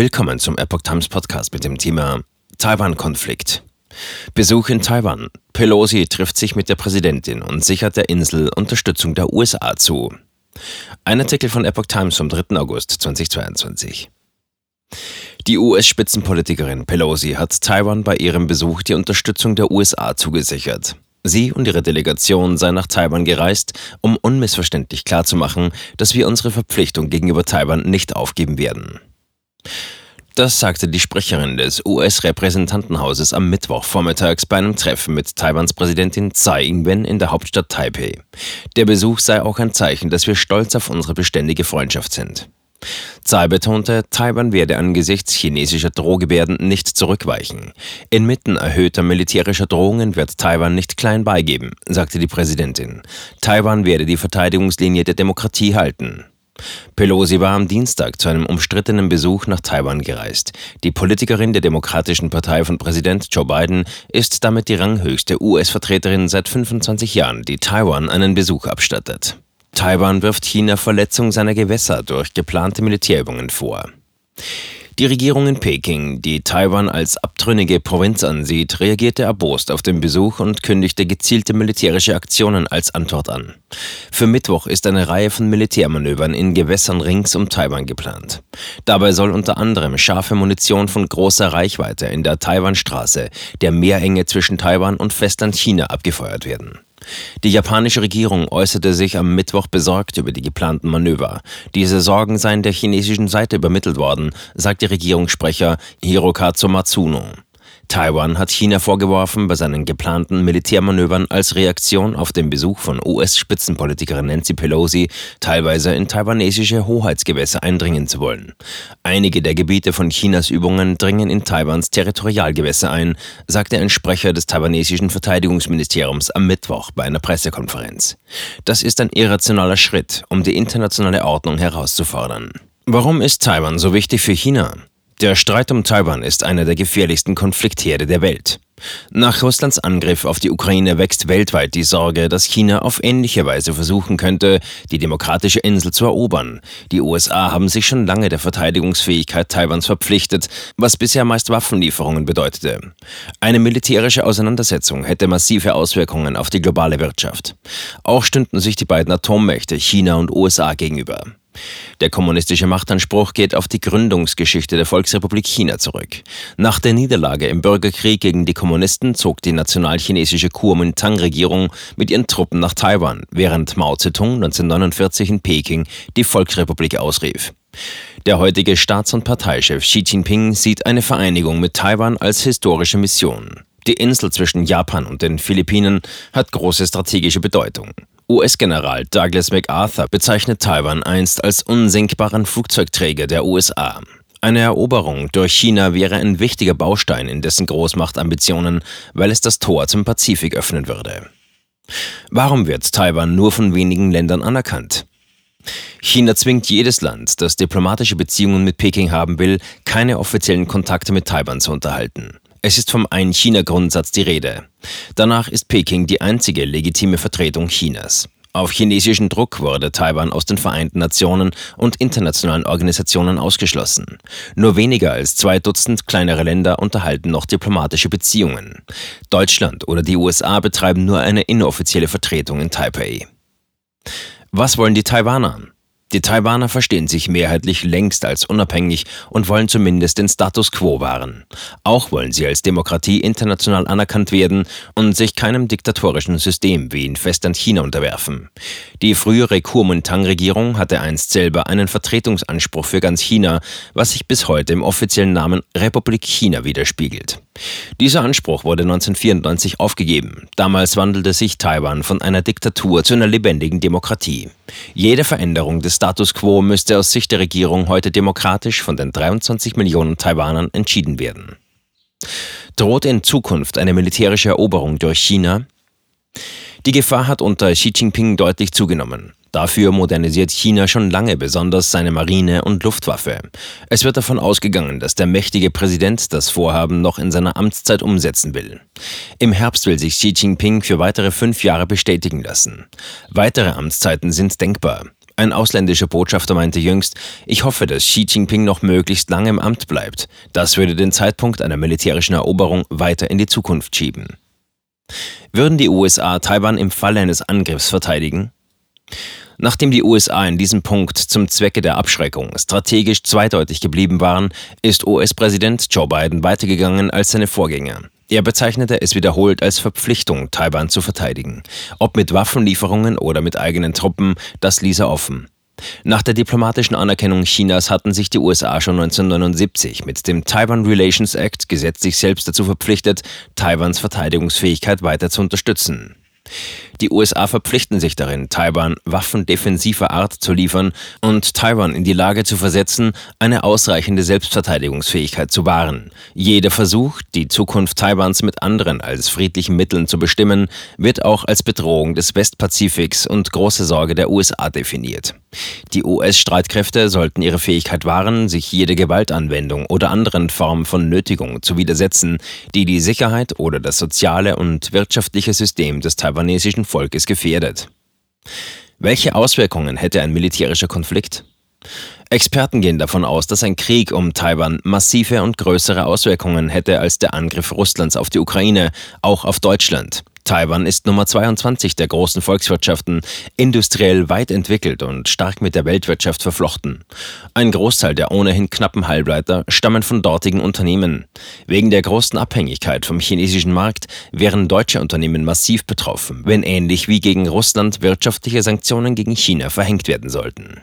Willkommen zum Epoch Times Podcast mit dem Thema Taiwan-Konflikt. Besuch in Taiwan. Pelosi trifft sich mit der Präsidentin und sichert der Insel Unterstützung der USA zu. Ein Artikel von Epoch Times vom 3. August 2022. Die US-Spitzenpolitikerin Pelosi hat Taiwan bei ihrem Besuch die Unterstützung der USA zugesichert. Sie und ihre Delegation seien nach Taiwan gereist, um unmissverständlich klarzumachen, dass wir unsere Verpflichtung gegenüber Taiwan nicht aufgeben werden. Das sagte die Sprecherin des US-Repräsentantenhauses am Mittwoch vormittags bei einem Treffen mit Taiwans Präsidentin Tsai Ing-wen in der Hauptstadt Taipei. Der Besuch sei auch ein Zeichen, dass wir stolz auf unsere beständige Freundschaft sind. Tsai betonte, Taiwan werde angesichts chinesischer Drohgebärden nicht zurückweichen. Inmitten erhöhter militärischer Drohungen wird Taiwan nicht klein beigeben, sagte die Präsidentin. Taiwan werde die Verteidigungslinie der Demokratie halten. Pelosi war am Dienstag zu einem umstrittenen Besuch nach Taiwan gereist. Die Politikerin der Demokratischen Partei von Präsident Joe Biden ist damit die ranghöchste US-Vertreterin seit 25 Jahren, die Taiwan einen Besuch abstattet. Taiwan wirft China Verletzung seiner Gewässer durch geplante Militärübungen vor. Die Regierung in Peking, die Taiwan als abtrünnige Provinz ansieht, reagierte erbost auf den Besuch und kündigte gezielte militärische Aktionen als Antwort an. Für Mittwoch ist eine Reihe von Militärmanövern in Gewässern rings um Taiwan geplant. Dabei soll unter anderem scharfe Munition von großer Reichweite in der Taiwanstraße, der Meerenge zwischen Taiwan und Festland China, abgefeuert werden. Die japanische Regierung äußerte sich am Mittwoch besorgt über die geplanten Manöver. Diese Sorgen seien der chinesischen Seite übermittelt worden, sagte Regierungssprecher Hirokazu Matsuno. Taiwan hat China vorgeworfen, bei seinen geplanten Militärmanövern als Reaktion auf den Besuch von US-Spitzenpolitikerin Nancy Pelosi teilweise in taiwanesische Hoheitsgewässer eindringen zu wollen. Einige der Gebiete von Chinas Übungen dringen in Taiwans Territorialgewässer ein, sagte ein Sprecher des taiwanesischen Verteidigungsministeriums am Mittwoch bei einer Pressekonferenz. Das ist ein irrationaler Schritt, um die internationale Ordnung herauszufordern. Warum ist Taiwan so wichtig für China? Der Streit um Taiwan ist einer der gefährlichsten Konfliktherde der Welt. Nach Russlands Angriff auf die Ukraine wächst weltweit die Sorge, dass China auf ähnliche Weise versuchen könnte, die demokratische Insel zu erobern. Die USA haben sich schon lange der Verteidigungsfähigkeit Taiwans verpflichtet, was bisher meist Waffenlieferungen bedeutete. Eine militärische Auseinandersetzung hätte massive Auswirkungen auf die globale Wirtschaft. Auch stünden sich die beiden Atommächte China und USA gegenüber. Der kommunistische Machtanspruch geht auf die Gründungsgeschichte der Volksrepublik China zurück. Nach der Niederlage im Bürgerkrieg gegen die Kommunisten zog die nationalchinesische Kuomintang-Regierung mit ihren Truppen nach Taiwan, während Mao Zedong 1949 in Peking die Volksrepublik ausrief. Der heutige Staats- und Parteichef Xi Jinping sieht eine Vereinigung mit Taiwan als historische Mission. Die Insel zwischen Japan und den Philippinen hat große strategische Bedeutung. US-General Douglas MacArthur bezeichnet Taiwan einst als unsinkbaren Flugzeugträger der USA. Eine Eroberung durch China wäre ein wichtiger Baustein in dessen Großmachtambitionen, weil es das Tor zum Pazifik öffnen würde. Warum wird Taiwan nur von wenigen Ländern anerkannt? China zwingt jedes Land, das diplomatische Beziehungen mit Peking haben will, keine offiziellen Kontakte mit Taiwan zu unterhalten. Es ist vom Ein-China-Grundsatz die Rede. Danach ist Peking die einzige legitime Vertretung Chinas. Auf chinesischen Druck wurde Taiwan aus den Vereinten Nationen und internationalen Organisationen ausgeschlossen. Nur weniger als zwei Dutzend kleinere Länder unterhalten noch diplomatische Beziehungen. Deutschland oder die USA betreiben nur eine inoffizielle Vertretung in Taipei. Was wollen die Taiwaner? Die Taiwaner verstehen sich mehrheitlich längst als unabhängig und wollen zumindest den Status quo wahren. Auch wollen sie als Demokratie international anerkannt werden und sich keinem diktatorischen System wie in Festland China unterwerfen. Die frühere Kuomintang-Regierung hatte einst selber einen Vertretungsanspruch für ganz China, was sich bis heute im offiziellen Namen Republik China widerspiegelt. Dieser Anspruch wurde 1994 aufgegeben. Damals wandelte sich Taiwan von einer Diktatur zu einer lebendigen Demokratie. Jede Veränderung des Status quo müsste aus Sicht der Regierung heute demokratisch von den 23 Millionen Taiwanern entschieden werden. Droht in Zukunft eine militärische Eroberung durch China? Die Gefahr hat unter Xi Jinping deutlich zugenommen. Dafür modernisiert China schon lange besonders seine Marine und Luftwaffe. Es wird davon ausgegangen, dass der mächtige Präsident das Vorhaben noch in seiner Amtszeit umsetzen will. Im Herbst will sich Xi Jinping für weitere fünf Jahre bestätigen lassen. Weitere Amtszeiten sind denkbar. Ein ausländischer Botschafter meinte jüngst, ich hoffe, dass Xi Jinping noch möglichst lange im Amt bleibt. Das würde den Zeitpunkt einer militärischen Eroberung weiter in die Zukunft schieben. Würden die USA Taiwan im Falle eines Angriffs verteidigen? Nachdem die USA in diesem Punkt zum Zwecke der Abschreckung strategisch zweideutig geblieben waren, ist US-Präsident Joe Biden weitergegangen als seine Vorgänger. Er bezeichnete es wiederholt als Verpflichtung, Taiwan zu verteidigen. Ob mit Waffenlieferungen oder mit eigenen Truppen, das ließ er offen. Nach der diplomatischen Anerkennung Chinas hatten sich die USA schon 1979 mit dem Taiwan Relations Act gesetzlich selbst dazu verpflichtet, Taiwans Verteidigungsfähigkeit weiter zu unterstützen. Die USA verpflichten sich darin, Taiwan Waffen defensiver Art zu liefern und Taiwan in die Lage zu versetzen, eine ausreichende Selbstverteidigungsfähigkeit zu wahren. Jeder Versuch, die Zukunft Taiwans mit anderen als friedlichen Mitteln zu bestimmen, wird auch als Bedrohung des Westpazifiks und große Sorge der USA definiert. Die US-Streitkräfte sollten ihre Fähigkeit wahren, sich jede Gewaltanwendung oder anderen Form von Nötigung zu widersetzen, die die Sicherheit oder das soziale und wirtschaftliche System des taiwanesischen Volkes gefährdet. Welche Auswirkungen hätte ein militärischer Konflikt? Experten gehen davon aus, dass ein Krieg um Taiwan massive und größere Auswirkungen hätte als der Angriff Russlands auf die Ukraine, auch auf Deutschland. Taiwan ist Nummer 22 der großen Volkswirtschaften, industriell weit entwickelt und stark mit der Weltwirtschaft verflochten. Ein Großteil der ohnehin knappen Halbleiter stammen von dortigen Unternehmen. Wegen der großen Abhängigkeit vom chinesischen Markt wären deutsche Unternehmen massiv betroffen, wenn ähnlich wie gegen Russland wirtschaftliche Sanktionen gegen China verhängt werden sollten.